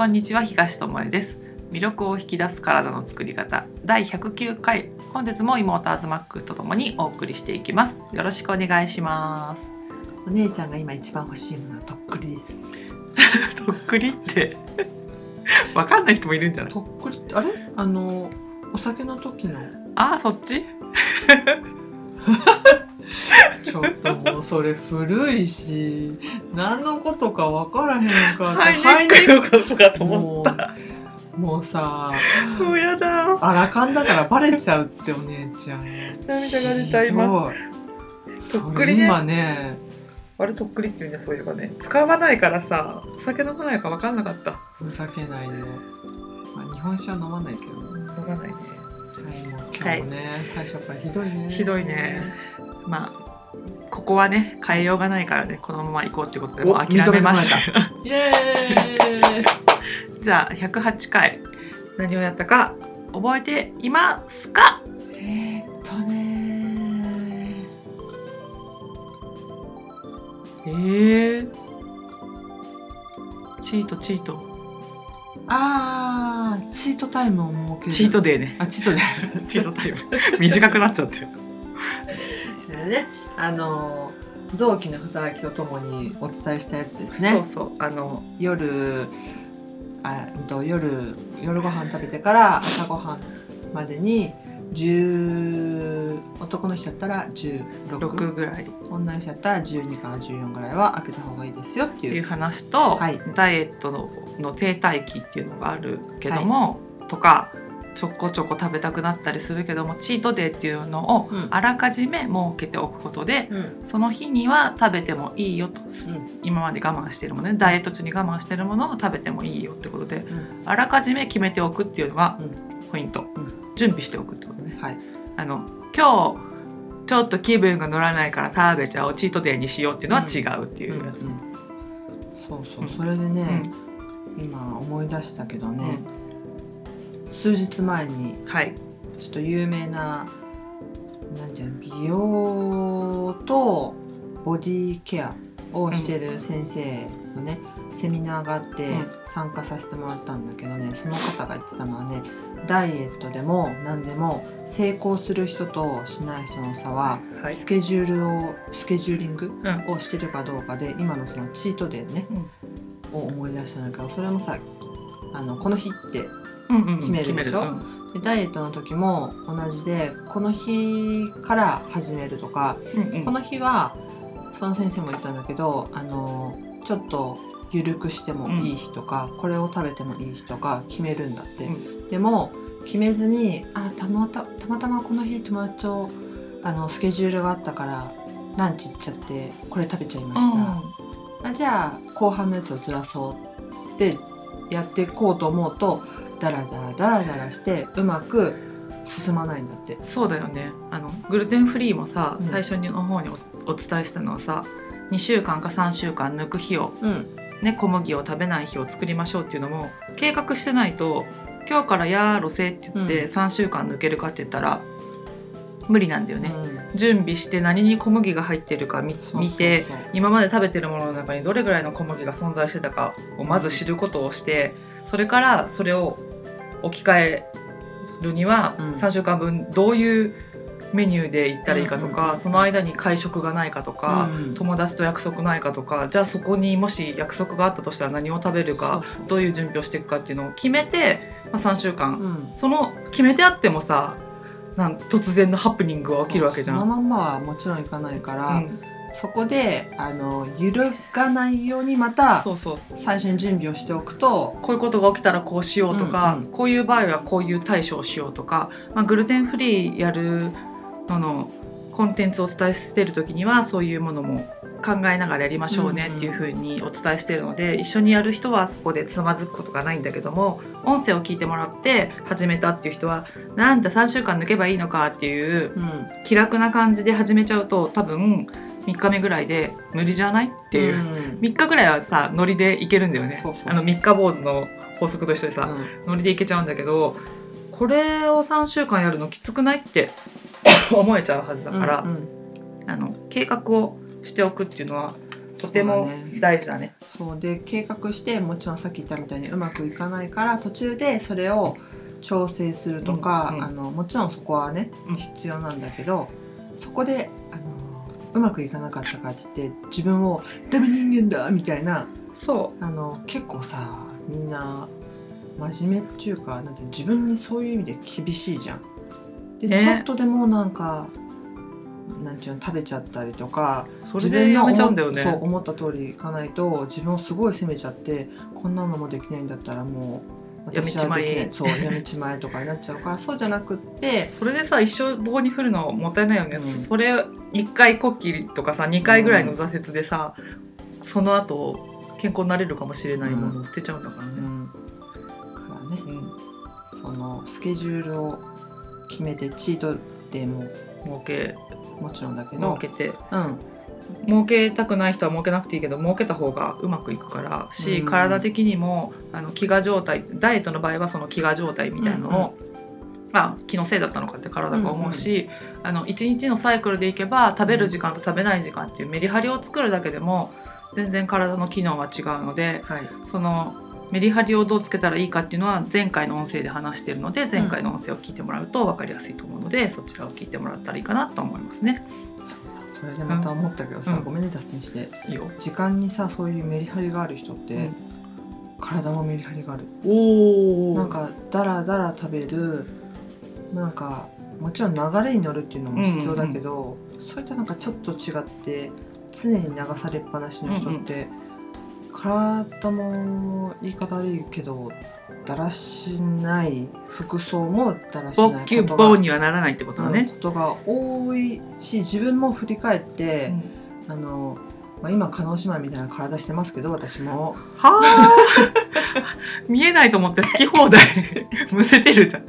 こんにちは東智恵です。魅力を引き出す体の作り方。第109回。本日も妹アズマックスとともにお送りしていきます。よろしくお願いします。お姉ちゃんが今一番欲しいものはとっくりです。とっくりって。わかんない人もいるんじゃない？とっくりってあれ？あのお酒の時の。あーそっち？ちょっともうそれ古いし何のことか分からへんのかハイネックのことかと思もった。うもうさもうやだ。あらかんだからバレちゃうってお姉ちゃん。涙が出た今。とっくりね。今ねあれとっくりって言うんだそういえばね。使わないからさお酒飲まないから分かんなかった。ふざけないで、まあ、日本酒は飲まないけどね。飲まないね。はいもう今日もね、最初からひどいね。ひどいね。まあここはね変えようがないからねこのまま行こうってことでも諦めました。イエーイ。じゃあ108回何をやったか覚えていますか？えーっとねえー、チートチート。あーチートタイムを設ける。チートデーね。あチートで チートタイム。短くなっちゃってる。ねあの臓器の働きとともにお伝えしたやつですね。そうそう。あの夜あうんと夜夜ご飯食べてから朝ごはんまでに10男の人だったら16 6ぐらい。っ女の人だったら12から14ぐらいは開けた方がいいですよってていう話と、はい。ダイエットのの停滞期っていうのがあるけども、とかちょこちょこ食べたくなったりするけどもチートデーっていうのをうん。あらかじめ設けておくことで、うん。その日には食べてもいいよと。うん。今まで我慢してるものね。ダイエット中に我慢してるものを食べてもいいよってことでうん。あらかじめ決めておくっていうのがうん。ポイント、うん。準備しておくってことね。はい。あの今日ちょっと気分が乗らないから食べちゃおうチートデーにしようっていうのは違うっていうやつ、そうそう、うん。それでうん。ね、今思い出したけどね、数日前にはい。ちょっと有名ななんていうの美容とボディケアをしてる先生のね、セミナーがあってうん。参加させてもらったんだけどねその方が言ってたのはねダイエットでも何でも成功する人としない人の差は、はい。スケジュールをスケジューリングうん。をしてるかどうかで今のそのチートデーね、を思い出したんだけどそれもさあのこの日ってうんうんうん決めるでしょ？うん。でダイエットの時も同じでこの日から始めるとかうんうん。この日はその先生も言ったんだけどあのちょっと緩くしてもいい日とか、これを食べてもいい日とか決めるんだって、うでも決めずにあたまたたまたまこの日友達とあのスケジュールがあったからランチ行っちゃってこれ食べちゃいました、あじゃあ後半のやつをずらそうってやっていこうと思うとダラダラダラダラしてうまく進まないんだって。そうだよね。あのグルテンフリーもさ、うん。最初の方におお伝えしたのはさ2週間か3週間抜く日を、うん。ね、小麦を食べない日を作りましょうっていうのも計画してないと今日からやーろせって言ってうん。3週間抜けるかって言ったら無理なんだよね、うん。準備して何に小麦が入ってるか見そうそうそう。見て今まで食べてるものの中にどれぐらいの小麦が存在してたかをまず知ることをしてそれからそれを置き換えるにはうん。3週間分どういうメニューで行ったらいいかとかその間に会食がないかとかうん友達と約束ないかとかじゃあそこにもし約束があったとしたら何を食べるかどういう準備をしていくかっていうのを決めて、まあ、3週間。うん。その決めてあってもさなん突然のハプニングが起きるわけじゃん。そのまんまはもちろんいかないから、うんそこであの揺るがないようにまたそうそう。最初に準備をしておくとこういうことが起きたらこうしようとか、うんうん。こういう場合はこういう対処をしようとか、まあ、グルテンフリーやるののコンテンツをお伝えしてる時にはそういうものも考えながらやりましょうねっていうふうにお伝えしてるので、一緒にやる人はそこでつまずくことがないんだけども音声を聞いてもらって始めたっていう人はなんだ3週間抜けばいいのかっていううん。気楽な感じで始めちゃうと多分3日目ぐらいで無理じゃないっていう。うん。3日ぐらいはさノリでいけるんだよね。そうそう。あの3日坊主の法則としてさ、うん。ノリでいけちゃうんだけどこれを3週間やるのきつくないって 思えちゃうはずだから、うんうん。あの計画をしておくっていうのはとても大事だね。そう。で計画してもちろんさっき言ったみたいにうまくいかないから途中でそれを調整するとか、うんうん。あのもちろんそこはねうん。必要なんだけどそこであのうまくいかなかったからって言って自分をダメ人間だみたいなそあの結構さみんな真面目っていうかなんて自分にそういう意味で厳しいじゃん。で、ねちょっとでもなんかなんていうの食べちゃったりとかう。それでやめちゃうんだよね。そう思った通りいかないと自分をすごい責めちゃってこんなのもできないんだったらもう私はできそうやめちまえとかになっちゃうから そうじゃなくってそれでさ一生棒に振るのもったいないよね、うん。それ1回こっきりとかさ2回ぐらいの挫折でさ、その後健康になれるかもしれないものを捨てちゃうんだからね。うん。からねうん。そのスケジュールを決めてチートデーも儲け。もちろんだけ儲どけて。うん儲けたくない人は儲けなくていいけど儲けた方がうまくいくからし、うん。体的にもあの飢餓状態ダイエットの場合はその飢餓状態みたいなのを、まあ、気のせいだったのかって体が思うし、あの1日のサイクルでいけば食べる時間と食べない時間っていうメリハリを作るだけでも全然体の機能は違うのではい。そのメリハリをどうつけたらいいかっていうのは前回の音声で話しているので前回の音声を聞いてもらうと分かりやすいと思うので、そちらを聞いてもらったらいいかなと思いますね。それでまた思ったけどさ、うん。ごめんね脱線して。いいよ。時間にさそういうメリハリがある人って、うん。体もメリハリがある。おなんかだらだら食べるなんかもちろん流れに乗るっていうのも必要だけど、そういったなんかちょっと違って常に流されっぱなしの人って、体も言い方悪いけどだらしない服装もだらしないボッキにはならないってことね。ことが多いし自分も振り返って、あのまあ、今叶姉妹みたいな体してますけど私も。はあ 見えないと思って好き放題。むせてるじゃん。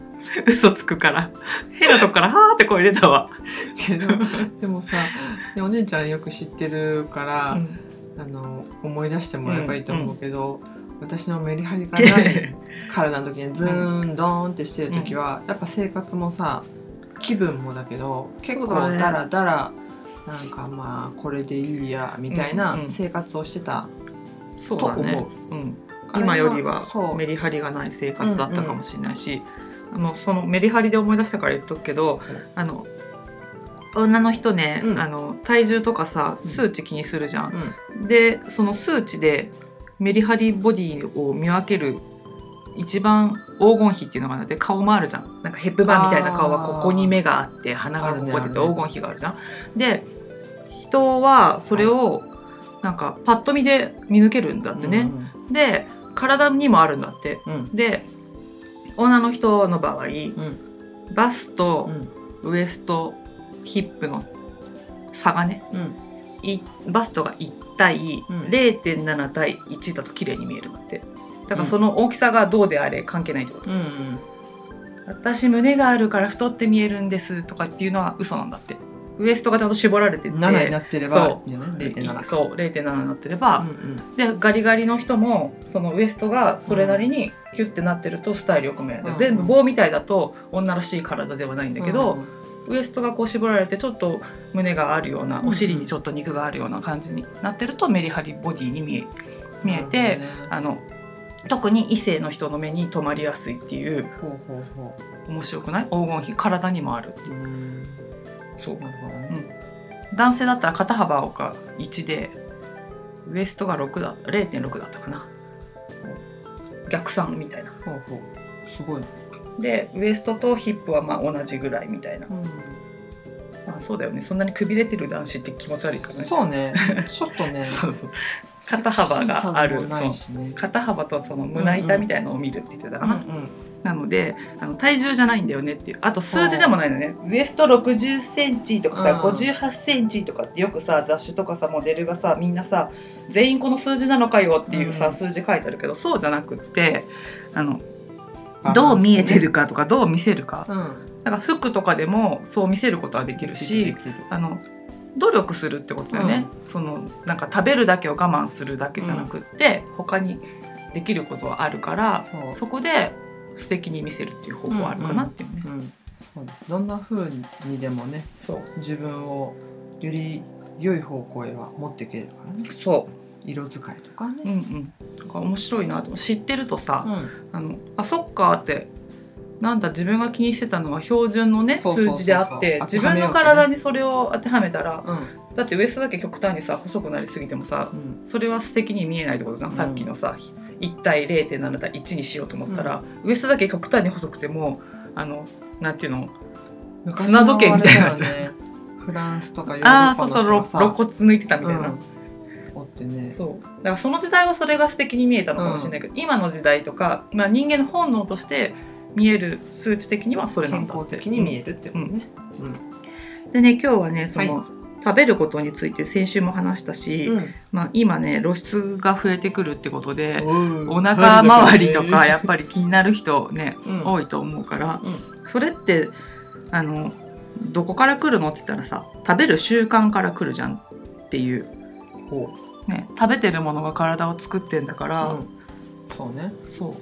嘘つくから。変なとこからはーって声出たわ、けどでもさでお姉ちゃんよく知ってるから、あの思い出してもらえばいいと思うけど、私のメリハリがない 体の時にズーンドーンってしてる時は、やっぱ生活もさ気分もだけど結構そうだねだらだらなんかまあこれでいいやみたいなうんうん生活をしてたそうだね。と思う。うん、今よりはメリハリがない生活だったかもしれないし、あのそのメリハリで思い出したから言っとくけど、う。んあの女の人ね、うん。あの体重とかさ数値気にするじゃん。うん。でその数値でメリハリボディを見分ける一番黄金比っていうのがあって顔もあるじゃん。なんかヘップバーンみたいな顔はここに目があって鼻がここ出て黄金比があるじゃん。で人はそれをなんかパッと見で見抜けるんだってね。で体にもあるんだって。うんうん。で女の人の場合うん。バスとうん。ウエストヒップの差がねうん。いバストが1対うん。0.7対1だと綺麗に見えるんだって。だからその大きさがどうであれ関係ないってこと、うんうん私胸があるから太って見えるんですとかっていうのは嘘なんだって。ウエストがちゃんと絞られてて。7になってればそう。いいよね0.7そう0.7になってれば、うんうん。でガリガリの人もそのウエストがそれなりにキュッてなってるとスタイルよく見える、うん全部棒みたいだと女らしい体ではないんだけど、うんウエストがこう絞られてちょっと胸があるようなうんお尻にちょっと肉があるような感じになってるとメリハリボディに見え見えて、ね。あの特に異性の人の目に留まりやすいっていう面白くない黄金比体にもあるう。うん。そう。なるほどね。男性だったら肩幅が1でウエストが6だ0.6だったかな。逆算みたいな。ほうほう。すごいねでウエストとヒップはまあ同じぐらいみたいな、まあ、そうだよね。そんなにくびれてる男子って気持ち悪いからね。そうね。ちょっとね。そうそう。肩幅がある。セクシーさもないしね。肩幅とその胸板みたいのを見るって言ってたかな、うんうん。なのであの体重じゃないんだよねっていう。あと数字でもないのね。ウエスト6 0センチとかさ、うん。5 8センチとかってよくさ雑誌とかさモデルがさみんなさ全員この数字なのかよっていうさ、うん。数字書いてあるけどそうじゃなくってあのどう見えてるかとかどう見せるか。うん。だから服とかでもそう見せることはできるしあの努力するってことだよね、そのなんか食べるだけを我慢するだけじゃなくって、他にできることはあるからそこで素敵に見せるっていう方法はあるかなっていうね。うんそうです。どんな風にでもねそう。自分をより良い方向へは持っていけるからね。そ色使いとかううんねうんなんか面白いなと知ってるとさ、うん。あのあそっかってなんだ自分が気にしてたのは標準のね数字であって自分の体にそれを当てはめたらうん。だってウエストだけ極端にさ細くなりすぎてもさうん。それは素敵に見えないってことじゃん、うん。さっきのさ。1対0.7対1にしようと思ったら、ウエストだけ極端に細くてもあのなんていうの砂時計みたいなあれだよね。フランスとかヨーロああッパそうそうろの人がさ肋骨抜いてたみたいな、うん。おってね。そう。だからその時代はそれが素敵に見えたのかもしれないけど、今の時代とか、まあ、人間の本能として見える数値的にはそれなん健康だって。的に見えるってことね。でね今日はねその、は食べることについて先週も話したし、うん。まあ、今ね露出が増えてくるってことで、おお腹周りとかやっぱり気になる人ね、うん。多いと思うからうん。それってあのどこから来るのって言ったらさ食べる習慣から来るじゃんっていう、ほね、食べてるものが体を作ってんだから、ううん。そうね。そう。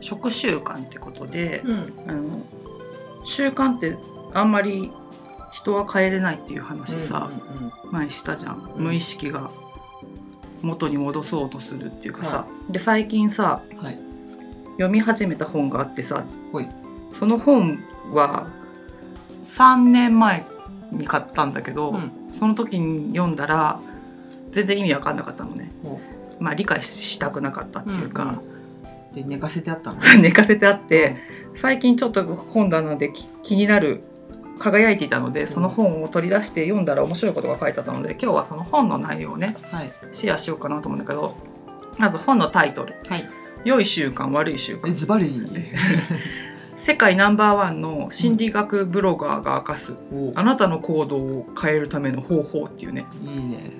食習慣ってことで、うん。あの習慣ってあんまり人は変えれないっていう話さ、うんうん前したじゃん、うん。無意識が元に戻そうとするっていうかさ、で最近さうんはい。読み始めた本があってさその本は3年前に買ったんだけど、うん。その時に読んだら全然意味わかんなかったのね。ほまあ理解したくなかったっていうか、うで寝かせてあったの？寝かせてあって、最近ちょっと本棚でき気になる輝いていたのでその本を取り出して読んだら面白いことが書いてあったので今日はその本の内容をねはい。シェアしようかなと思うんだけどまず本のタイトル。はい「良い習慣悪い習慣えズバリ」世界ナンバーワンの心理学ブロガーが明かすお。あなたの行動を変えるための方法っていうね。いいね。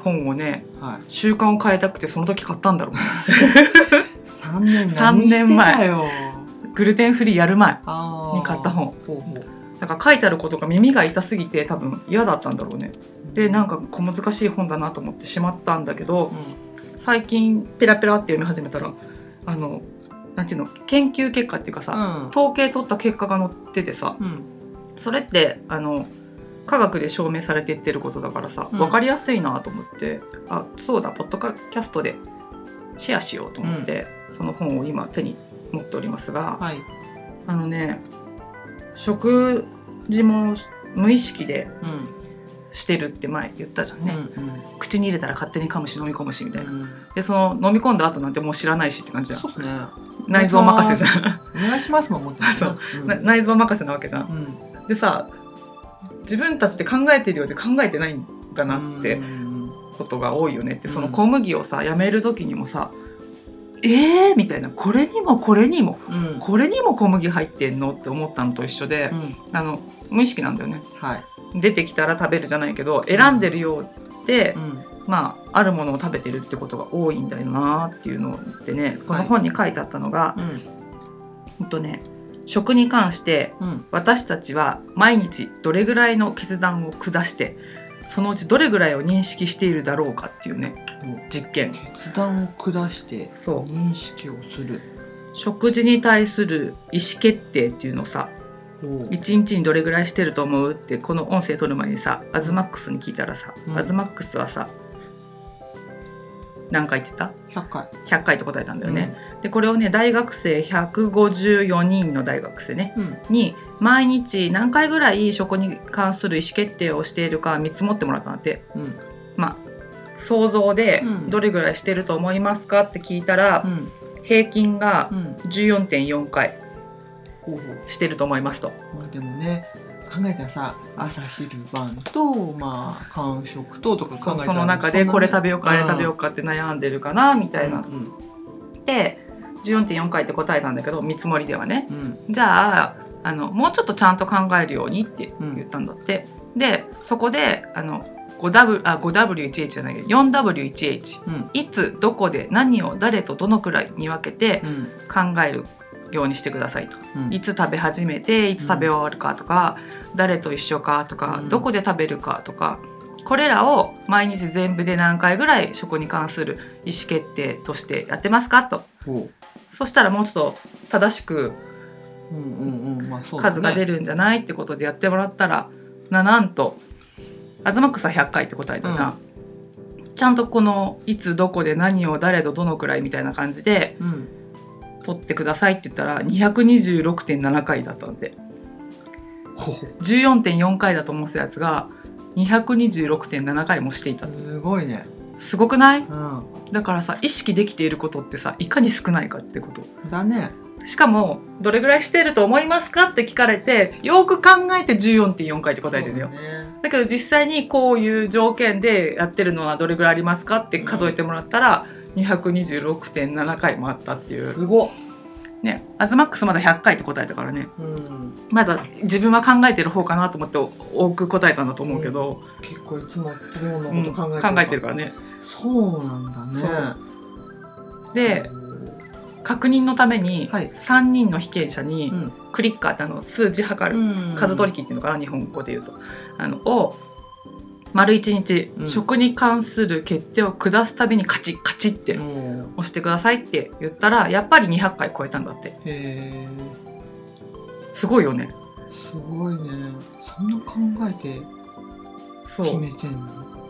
本をねはい。習慣を変えたくてその時買ったんだろう。三年三何年前。グルテンフリーやる前に買った本。ほうほう。だから書いてあることが耳が痛すぎて多分嫌だったんだろうね。でなんか小難しい本だなと思ってしまったんだけどう最近ペラペラって読み始めたらあのなんていうの研究結果っていうかさ、ん。統計取った結果が載っててさうん。それってあの科学で証明されていってることだからさ、うん。分かりやすいなと思ってあそうだポッドキャストでシェアしようと思って、その本を今手に持っておりますが、はい。あのね食事も無意識でうんしてるって前言ったじゃんね、うん。うん口に入れたら勝手に噛むし飲み込むしみたいな、うんでその飲み込んだ後なんてもう知らないしって感じじゃんそうですね内臓任せじゃん、お願いしますもん思ってるそう。うん。な内臓任せなわけじゃん。うん。でさ自分たちで考えてるようで考えてないんだなってうんことが多いよねってうん。その小麦をさやめる時にもさ「えー!」みたいな「これにもこれにもうん。これにも小麦入ってんの?」って思ったのと一緒で、うん。あの無意識なんだよね。はい。出てきたら食べるじゃないけど選んでるようで、うん。まああるものを食べてるってことが多いんだよなっていうのでねこの本に書いてあったのが、うん。ほんとね食に関してうん。私たちは毎日どれぐらいの決断を下してそのうちどれぐらいを認識しているだろうかっていうね実験。決断を下してそう。認識をする。食事に対する意思決定っていうのをさ一日にどれぐらいしてると思う？ってこの音声取る前にさアズマックスに聞いたらさ、うん。アズマックスはさ何回って言った？100回 ?100 回って答えたんだよね、でこれをね大学生154人の大学生ねうん。に毎日何回ぐらい食に関する意思決定をしているか見積もってもらったんだって。うん。まあ想像でうん。どれぐらいしてると思いますかって聞いたら、うん。平均がうん。14.4回してると思いますと。まあでもね考えたらさ朝昼晩とまあ間食ととか考えたらそその中でこれ食べようかあれ食べよううかって悩んでるかなみたいな。うんで14.4回って答えたんだけど見積もりではね。うん。じゃああのもうちょっとちゃんと考えるようにって言ったんだって、でそこであの 5W あ 5W1H じゃないけど 4W1H うん。いつどこで何を誰とどのくらい見分けてうん。考えるようにしてくださいと。うん。いつ食べ始めていつ食べ終わるかとか、誰と一緒かとか、うん。どこで食べるかとかこれらを毎日全部で何回ぐらい食に関する意思決定としてやってますかと。ほそしたらもうちょっと正しく数が出るんじゃないってことでやってもらったらななんとアズマックスは100回って答えたじゃん、ちゃんとこのいつどこで何を誰とどのくらいみたいな感じでうん取ってくださいって言ったら226.7回だったんで。ほほ14.4回だと思ってたやつが226.7回もしていた。すごいね。すごくない？うん。だからさ意識できていることってさいかに少ないかってこと。だね。しかもどれぐらいしてると思いますかって聞かれてよく考えて14.4回って答えてるんだよ。そうね。だけど実際にこういう条件でやってるのはどれぐらいありますかって数えてもらったら226.7回もあったっていう。すごっ。ねアズマックスまだ100回って答えたからね。うん。まだ自分は考えてる方かなと思って多く答えたんだと思うけど、結構いつも食べのこと考えてる、考えてるから。ねそうなんだね。で確認のためにはい。3人の被験者にうん。クリッカーってあの数字測る、うん。数取り機っていうのかな日本語で言うと。あのを丸一日、うん。食に関する決定を下すたびにカチッカチッってうん。押してくださいって言ったらやっぱり200回超えたんだって。すごいよね。すごいね。そんな考えて決めてんの？うん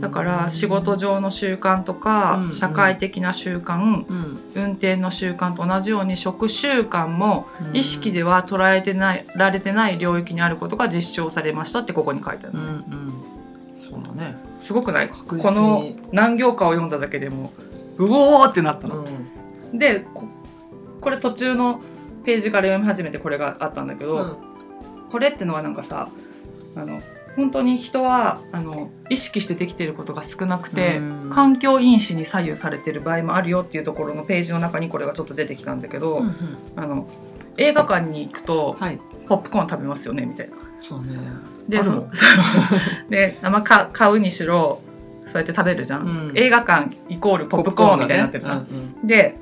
だから仕事上の習慣とか、うん社会的な習慣、うん。運転の習慣と同じように食習慣もうん。意識では捉えてないられてない領域にあることが実証されましたってここに書いてあるの、うんうん。そうだね。すごくない？この何行かを読んだだけでもうおーってなったの、うん。でここれ途中のページから読み始めてこれがあったんだけど、うん。これってのはなんかさあの本当に人はあの意識してできていることが少なくて、うん。環境因子に左右されてる場合もあるよっていうところのページの中にこれがちょっと出てきたんだけど、うんうん。あの映画館に行くとはい。ポップコーン食べますよねみたいな。そうね。でそあんで、まあ、か買うにしろそうやって食べるじゃん、うん。映画館イコールポップコーンみたいになってるじゃん。うんうん。で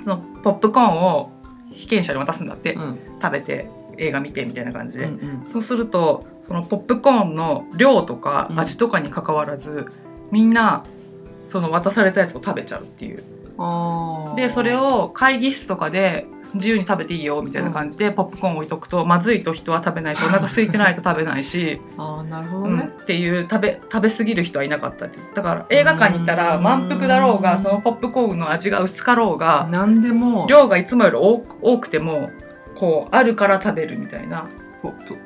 そのポップコーンを被験者に渡すんだって、うん。食べて映画見てみたいな感じで、うんうん。そうするとそのポップコーンの量とかうん。味とかに関わらず、みんなその渡されたやつを食べちゃうっていう。でそれを会議室とかで自由に食べていいよみたいな感じでポップコーン置いとくとまずいと人は食べないしお腹空いてないと食べないし、あーなるほどうん、ねっていう食べ食べ過ぎる人はいなかったって。だから映画館に行ったらうん。満腹だろうがそのポップコーンの味が薄かろうが何でも。量がいつもより多くてもこうあるから食べるみたいな。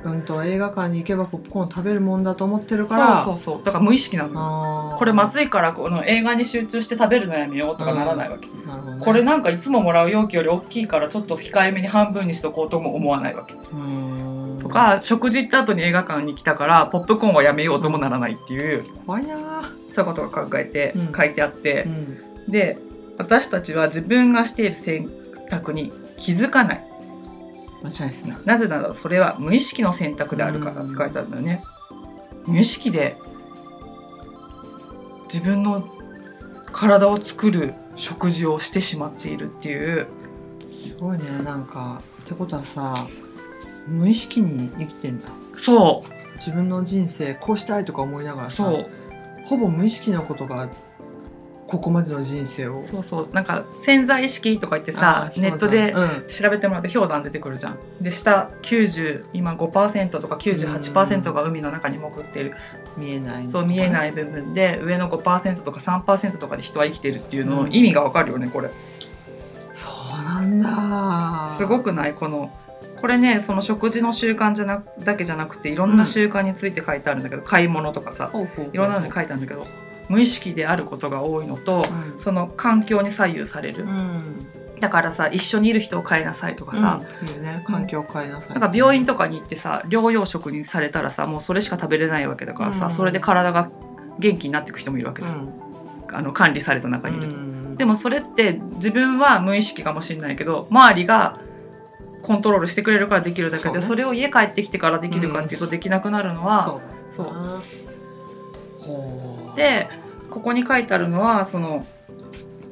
うんと映画館に行けばポップコーン食べるもんだと思ってるそから。うそうそう。だから無意識なのこれまずいからこの映画に集中して食べるのやめようとかならないわけ、ね。これなんかいつももらう容器より大きいからちょっと控えめに半分にしとこうとも思わないわけ。とか食事行った後に映画館に来たからポップコーンはやめようともならないっていう怖いな。そういうことが考えてうん。書いてあって。ー、うん。で私たちは自分がしている選択に気づかない間違いですね。なぜならそれは無意識の選択であるからって書いてあるんだよね。無意識で自分の体を作る食事をしてしまっているっていう。すごいね。なんかってことはさ無意識に生きてんだ。そ自分の人生こうしたいとか思いながらさうそう。ほぼ無意識なことがここまでの人生を。そうそう。なんか潜在意識とか言ってさネットでうん。調べてもらうと氷山出てくるじゃん。で下90今5%とか98%が海の中に潜ってる。見えない。そう見えいない部分で上の5%とか3%とかで人は生きてるっていうののうん。意味がわかるよねこれ。そうなんだ。すごくない？このこれねその食事の習慣じゃなだけじゃなくていろんな習慣について書いてあるんだけど、買い物とかさいろんなのに書いてあるんだけど無意識であることが多いのとうん。その環境に左右される、うん。だからさ一緒にいる人を変えなさいとかさ、うん。ね。環境を変えなさい、なんか病院とかに行ってさ療養食にされたらさもうそれしか食べれないわけだからさ、うん。それで体が元気になっていく人もいるわけじゃん、うん。あの管理された中にいると。うん。でもそれって自分は無意識かもしれないけど周りがコントロールしてくれるからできるだけでそ,、ね。れを家帰ってきてからできるかっていうとできなくなるのは、そうそう。ほうでここに書いてあるのはその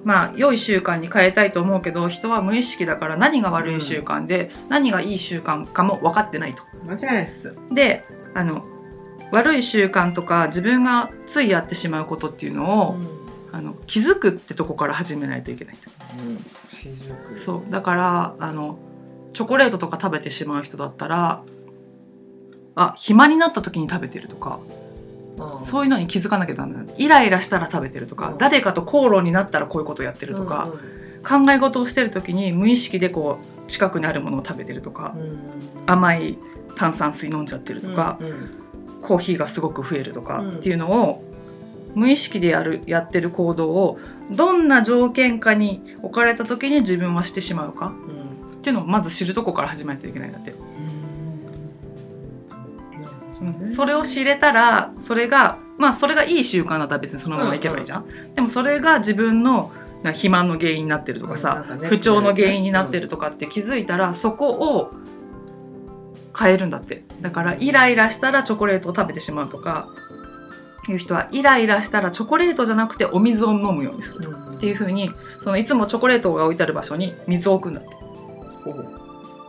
まあ良い習慣に変えたいと思うけど人は無意識だから何が悪い習慣で、何がいい習慣かも分かってないと。間違いないっす。であの悪い習慣とか自分がついやってしまうことっていうのを、うん。あの気づくってとこから始めないといけないと。気づく。そう。だからあのチョコレートとか食べてしまう人だったらあ暇になった時に食べてるとかうんそういうのに気づかなきゃダメイライラしたら食べてるとか、うん。誰かと口論になったらこういうことやってるとか、考え事をしてる時に無意識でこう近くにあるものを食べてるとか、うんうん。甘い炭酸水飲んじゃってるとか、うんうん。コーヒーがすごく増えるとかうんっていうのを無意識でやるやってる行動をどんな条件下に置かれた時に自分はしてしまうかうんっていうのをまず知るとこから始めないといけないんだって、うん。それを知れたらそれがまあそれがいい習慣だったら別にそのままいけばいいじゃん、でもそれが自分のな肥満の原因になってるとかうんさなんか、ね。不調の原因になってるとかって気づいたら、そこを変えるんだって。だからイライラしたらチョコレートを食べてしまうとかいう人はイライラしたらチョコレートじゃなくてお水を飲むようにするとかっていう風にそのいつもチョコレートが置いてある場所に水を置くんだって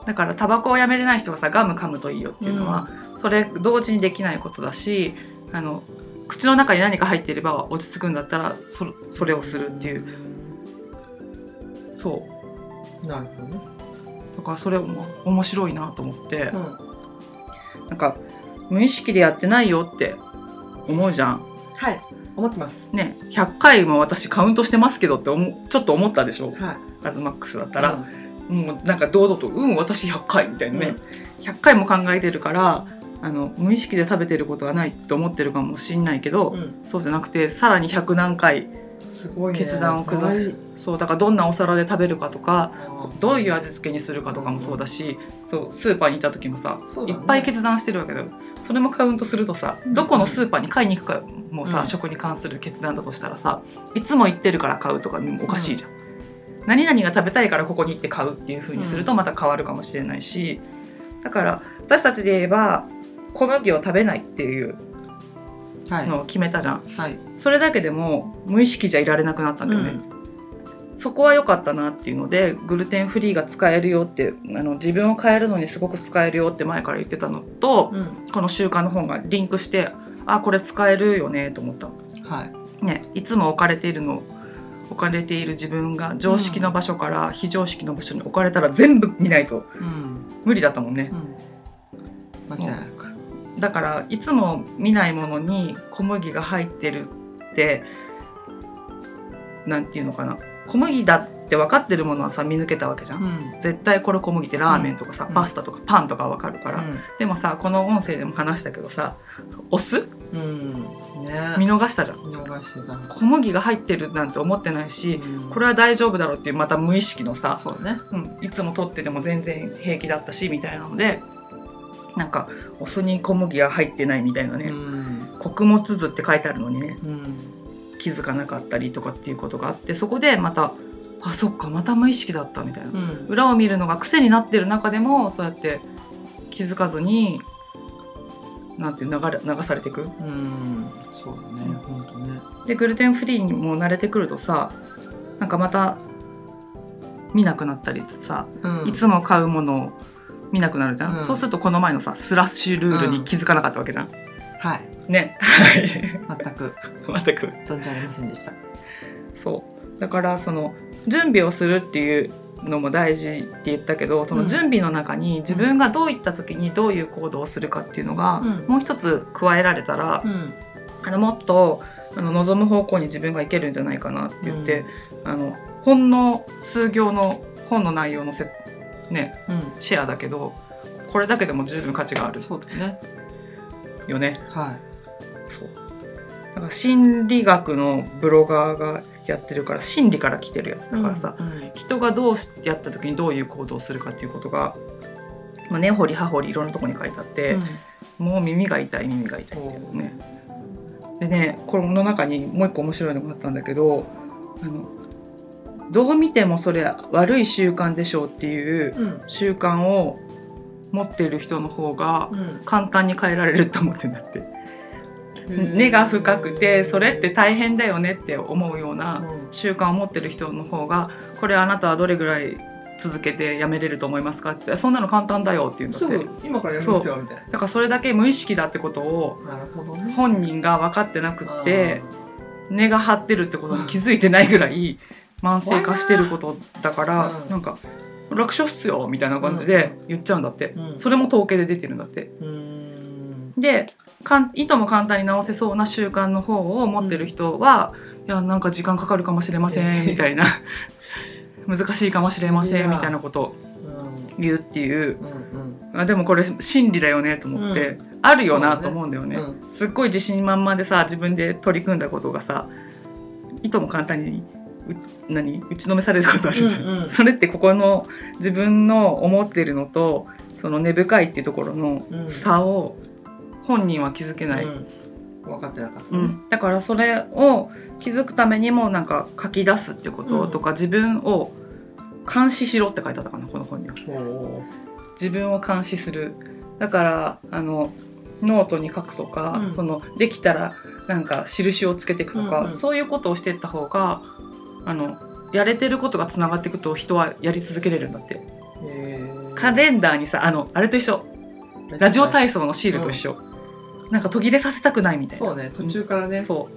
だからタバコをやめれない人がさガム噛むといいよっていうのは、それ同時にできないことだしあの口の中に何か入っていれば落ち着くんだったらそそれをするっていう。そう。なるほどね。だからそれも面白いなと思って、うん。なんか無意識でやってないよって思うじゃん。はい。思ってます。ね。100回も私カウントしてますけどって思うちょっと思ったでしょ？はい。アズマックスだったら、もうなんか堂々と「うん私100回」みたいなね、100回も考えてるからあの無意識で食べてることはないって思ってるかもしんないけど、うん。そうじゃなくてさらに100何回決断を下すそうだからどんなお皿で食べるかとかどういう味付けにするかとかもそうだし、そうスーパーに行った時もさ、ね。いっぱい決断してるわけだよ。それもカウントするとさ、うん。どこのスーパーに買いに行くかもさ、うん。食に関する決断だとしたらさいつも行ってるから買うとかもおかしいじゃん、何々が食べたいからここに行って買うっていう風にするとまた変わるかもしれないしだから私たちで言えば小麦を食べないっていうはい。のを決めたじゃん。はい。それだけでも無意識じゃいられなくなったんだよね、そこは良かったなっていうのでグルテンフリーが使えるよってあの自分を変えるのにすごく使えるよって前から言ってたのと、うん。この習慣の本がリンクしてあこれ使えるよねと思った。のはい。ねいつも置かれているの置かれている自分が常識の場所から非常識の場所に置かれたら全部見ないとうん。無理だったもんね。うん。だからいつも見ないものに小麦が入ってるってなんていうのかな。小麦だって分かってるものはさ見抜けたわけじゃん、うん。絶対これ小麦ってラーメンとかさ、うん。パスタとかパンとか分かるから、うん。でもさこの音声でも話したけどさお酢？うん。ね。見逃したじゃん。見逃してた。小麦が入ってるなんて思ってないし、うん。これは大丈夫だろうっていうまた無意識のさ、そうね。うん、いつも取ってても全然平気だったしみたいなのでなんかお酢に小麦が入ってないみたいなね、うん。穀物酢って書いてあるのにね。うん。気づかなかったりとかっていうことがあってそこでまたあそっかまた無意識だったみたいな、うん。裏を見るのが癖になってる中でもそうやって気づかずになんていう流れ流されていく。うん。そうだね本当ね。でグルテンフリーにも慣れてくるとさなんかまた見なくなったりさ、うん。いつも買うものを見なくなるじゃん、うん。そうするとこの前のさスラッシュルールに気づかなかったわけじゃん、はい。ね。はい全く。全く。存じ上げませんでした。そう。だからその準備をするっていうのも大事って言ったけどその準備の中に自分がどういった時にどういう行動をするかっていうのが、うんもう一つ加えられたら、うん。あのもっとあの望む方向に自分がいけるんじゃないかなって言って、あのほんの数行の本の内容のせ、ね、うん。シェアだけどこれだけでも十分価値があるそうだね。よね。はい。そう。だから心理学のブロガーがやってるから心理から来てるやつだからさ、うん人がどうしやった時にどういう行動をするかっていうことが、まあ、根掘り葉掘りいろんなところに書いてあって、もう耳が痛い耳が痛いっていうね。でねこの中にもう一個面白いのがあったんだけどあのどう見てもそれ悪い習慣でしょうっていううん。習慣を持っている人の方がうん。簡単に変えられると思ってんだって。うん根が深くてそれって大変だよねって思うよううなん。習慣を持ってる人の方がこれあなたはどれぐらい続けてやめれると思いますかって言ったらそんなの簡単だよって言うんだすぐって今からやりますよみたいだからそれだけ無意識だってことを本人が分かってなくって根が張ってるってことに気づいてないぐらい慢性化してることだから、うん。なんか楽勝っすよみたいな感じで言っちゃうんだって、うん。それも統計で出てるんだって。でかんいとも簡単に直せそうな習慣の方を持ってる人は、いやなんか時間かかるかもしれませんみたいな。難しいかもしれませんみたいなことをうん。言うっていう。うんうん。あでもこれ真理だよねと思って、あるよなと思うんだよね。うすっごい自信満々でさ自分で取り組んだことがさいとも簡単にう何？打ちのめされることあるじゃん、うんうん。それってここの自分の思ってるのとその根深いっていうところのうん。差を本人は気づけない、うん。分かってなかった。ねうん、だからそれを気づくためにもなんか書き出すってこととか、自分を監視しろって書いてあったかなこの本には。お自分を監視する。だからあのノートに書くとか、うん。そのできたらなんか印をつけていくとか、うんうん。そういうことをしていった方があのやれてることがつながっていくと人はやり続けれるんだって。カレンダーにさあのあれと一緒。ラジオ体操のシールと一緒、なんか途切れさせたくないみたいな。そうね途中からね。そ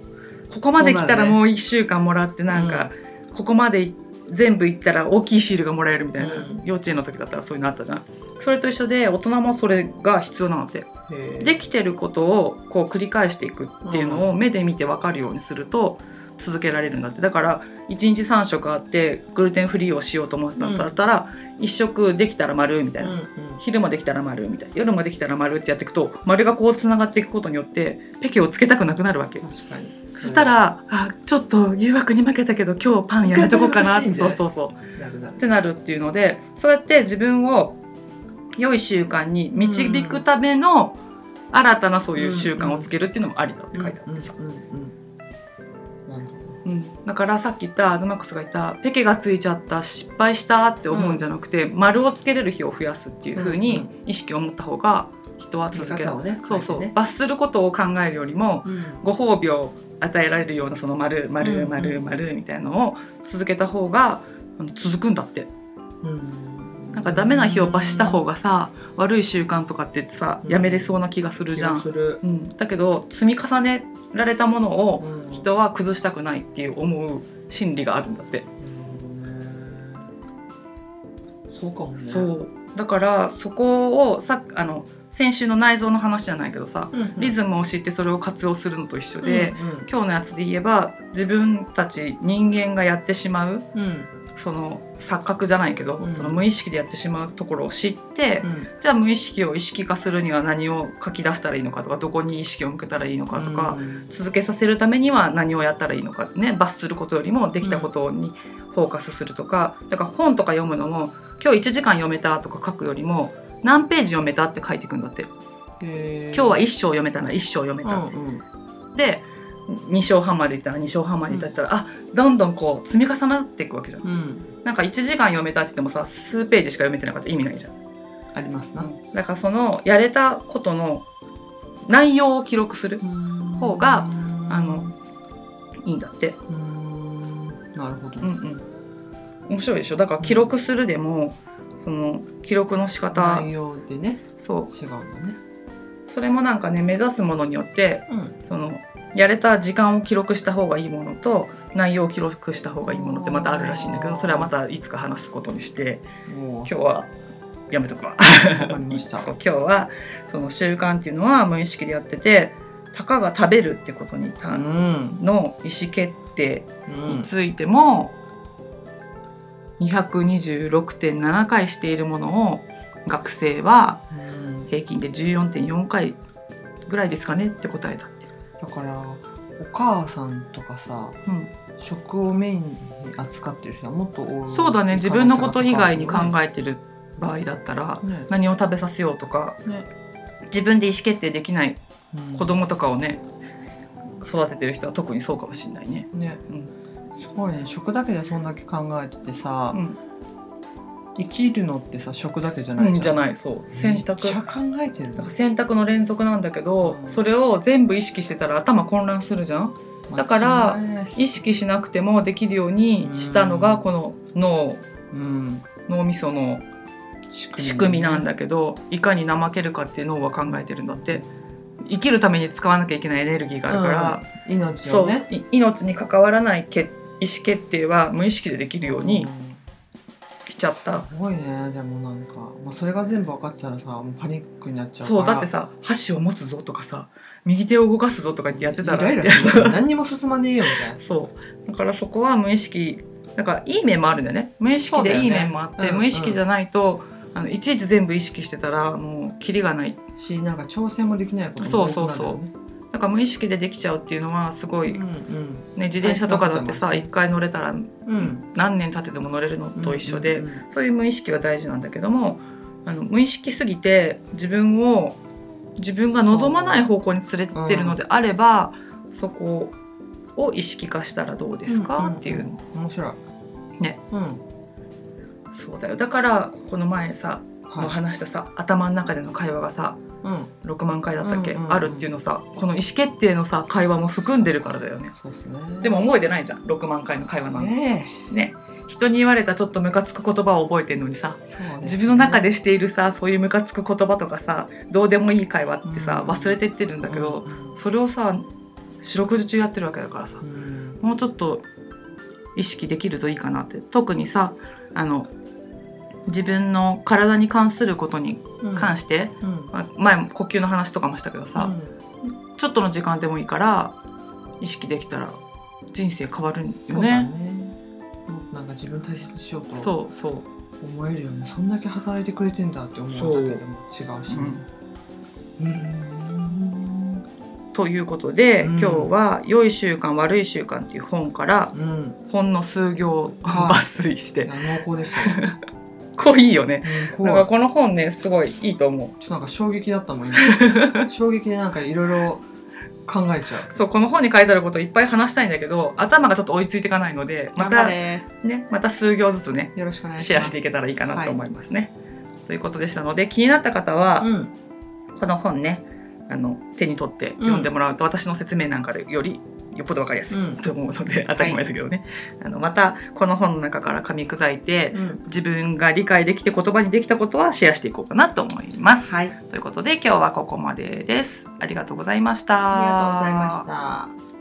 う。ここまで来たらもう1週間もらってなんか、ここまで全部行ったら大きいシールがもらえるみたいな、うん。幼稚園の時だったらそういうのあったじゃん。それと一緒で大人もそれが必要なのってへーできてることをこう繰り返していくっていうのを目で見て分かるようにすると続けられるんだって。だから1日3食あってグルテンフリーをしようと思ってたんだったら、1食できたら丸みたいな、うんうん昼もできたら丸みたいな夜もできたら丸ってやっていくと丸がこうつながっていくことによってペケをつけたくなくなるわけ。確かに。そしたらあちょっと誘惑に負けたけど今日パンやめとこうかなって。そうそうそう。なるなる。ってなるっていうのでそうやって自分を良い習慣に導くための新たなそういう習慣をつけるっていうのもありだって書いてあってさ、うんうんうんうん、だからさっき言ったアズマックスが言ったペケがついちゃった失敗したって思うんじゃなくて、丸をつけれる日を増やすっていう風に意識を持った方が人は続ける、ねそうそう、罰することを考えるよりもうん。ご褒美を与えられるようなその丸うん丸うん。丸丸みたいなのを続けた方が続くんだって。うんなんかダメな日を罰した方がさ悪い習慣とかって言ってさうん。やめれそうな気がするじゃん、うん、だけど積み重ねられたものをうん。人は崩したくないっていう思う心理があるんだって、そうかもね。そう。だからそこをさあの先週の内臓の話じゃないけどさうんうん。リズムを知ってそれを活用するのと一緒で、うんうん。今日のやつで言えば自分たち人間がやってしまううんその錯覚じゃないけど、うん。その無意識でやってしまうところを知って、うん。じゃあ無意識を意識化するには何を書き出したらいいのかとかどこに意識を向けたらいいのかとか、うん。続けさせるためには何をやったらいいのかね罰することよりもできたことにフォーカスするとかだから本とか読むのも今日1時間読めたとか書くよりも何ページ読めたって書いていくんだって。今日は1章読めたら1章読めたって、で2章半までいったら2章半までいったら、あどんどんこう積み重なっていくわけじゃん。うん。なんか1時間読めたって言ってもさ数ページしか読めてなかったら意味ないじゃん。ありますな。だからそのやれたことの内容を記録する方があのいいんだって。うん。なるほど。うんうん。面白いでしょ？だから記録するでもその記録の仕方内容でね。そう。違うのね。それもなんかね目指すものによってうん。そのやれた時間を記録した方がいいものと内容を記録した方がいいものってまたあるらしいんだけどそれはまたいつか話すことにしても今日はやめとくわ。今日はその習慣っていうのは無意識でやっててたかが食べるってことにうたんの意思決定うんについても、226.7回しているものを学生はうん平均で14.4回ぐらいですかねって答えた。だからお母さんとかさうん、食をメインに扱ってる人はもっと多いそうだね。自分のこと以外に考ええてる場合だったらね。何を食べさせようとかね。自分で意思決定できないうん。子供とかをね育ててる人は特にそうかもしれないね。ね。うん。すごいね。食だけでそんだけ考えててさ、うん生きるのってさ食だけじゃないうん、じゃん。じゃない。そう。選択。めっちゃ考えてるなんか選択の連続なんだけど、うん。それを全部意識してたら頭混乱するじゃん？だから意識しなくてもできるようにしたのがうん。この脳。うん。脳みその仕組みなんだけどいかに怠けるかっていう脳は考えてるんだって。生きるために使わなきゃいけないエネルギーがあるから、命そう、をね。い命に関わらない決意思決定は無意識でできるようにしちゃった、すごいねでもなんか、まあ、それが全部分かってたらさもうパニックになっちゃうから。そうだってさ箸を持つぞとかさ右手を動かすぞとか言ってやってたら。イライラする何にも進まねえよみたいな。そう。だからそこは無意識だからいい面もあるんだよね。無意識でいい面もあって、そうだよねうん。無意識じゃないとあのいちいち全部意識してたらもうキリがない。しなんか調整もできないこともそうそうそう。多くなるよねだから無意識でできちゃうっていうのはすごい、うんうん。ね、自転車とかだってさはい一回乗れたらうん。何年経ってでも乗れるのと一緒で、うんうんそういう無意識は大事なんだけどもあの無意識すぎて自分を自分が望まない方向に連れてってるのであればそ,、こを意識化したらどうですか、んん。っていう。面白い。ね。うん。そうだよ。だからこの前さ、はい。話したさ頭の中での会話がさうん。6万回だったっけ、うんうんうん。あるっていうのさこの意思決定のさ会話も含んでるからだよね。そうですね。でも覚えてないじゃん。6万回の会話なんて。ねね。人に言われたちょっとムカつく言葉を覚えてんのにさね。自分の中でしているさそういうムカつく言葉とかさどうでもいい会話ってさ、うん。忘れてってるんだけど、うん。それをさ四六時中やってるわけだからさうん。もうちょっと意識できるといいかなって。特にさあの自分の体に関することにうん関して、うん。まあ前も呼吸の話とかもしたけどさ、ちょっとの時間でもいいから意識できたら人生変わるんですよね。ね。なんか自分大切にしようとそうそう。思えるよね。そんだけ働いてくれてんだって思うだけでも違うしね。うん。ということで、うん。今日は「良い習慣悪い習慣」っていう本からうんほんの数行抜粋して、濃厚でしたよこういいよね。なんかこの本ねすごいいいと思う。ちょっとなんか衝撃だったもん今。衝撃でなんかいろいろ考えちゃう。そうこの本に書いてあることいっぱい話したいんだけど頭がちょっと追いついていかないのでまたねまた数行ずつねよろしくお願いシェアしていけたらいいかなと思いますね。ということでしたので気になった方は、うん。この本ねあの手に取って読んでもらうと、私の説明なんかでよりよっぽどわかりやすい。うん。と思うので、当たり前だけどね、あのまたこの本の中から噛み砕いてうん。自分が理解できて言葉にできたことはシェアしていこうかなと思います。はい。ということで今日はここまでです。ありがとうございました。ありがとうございました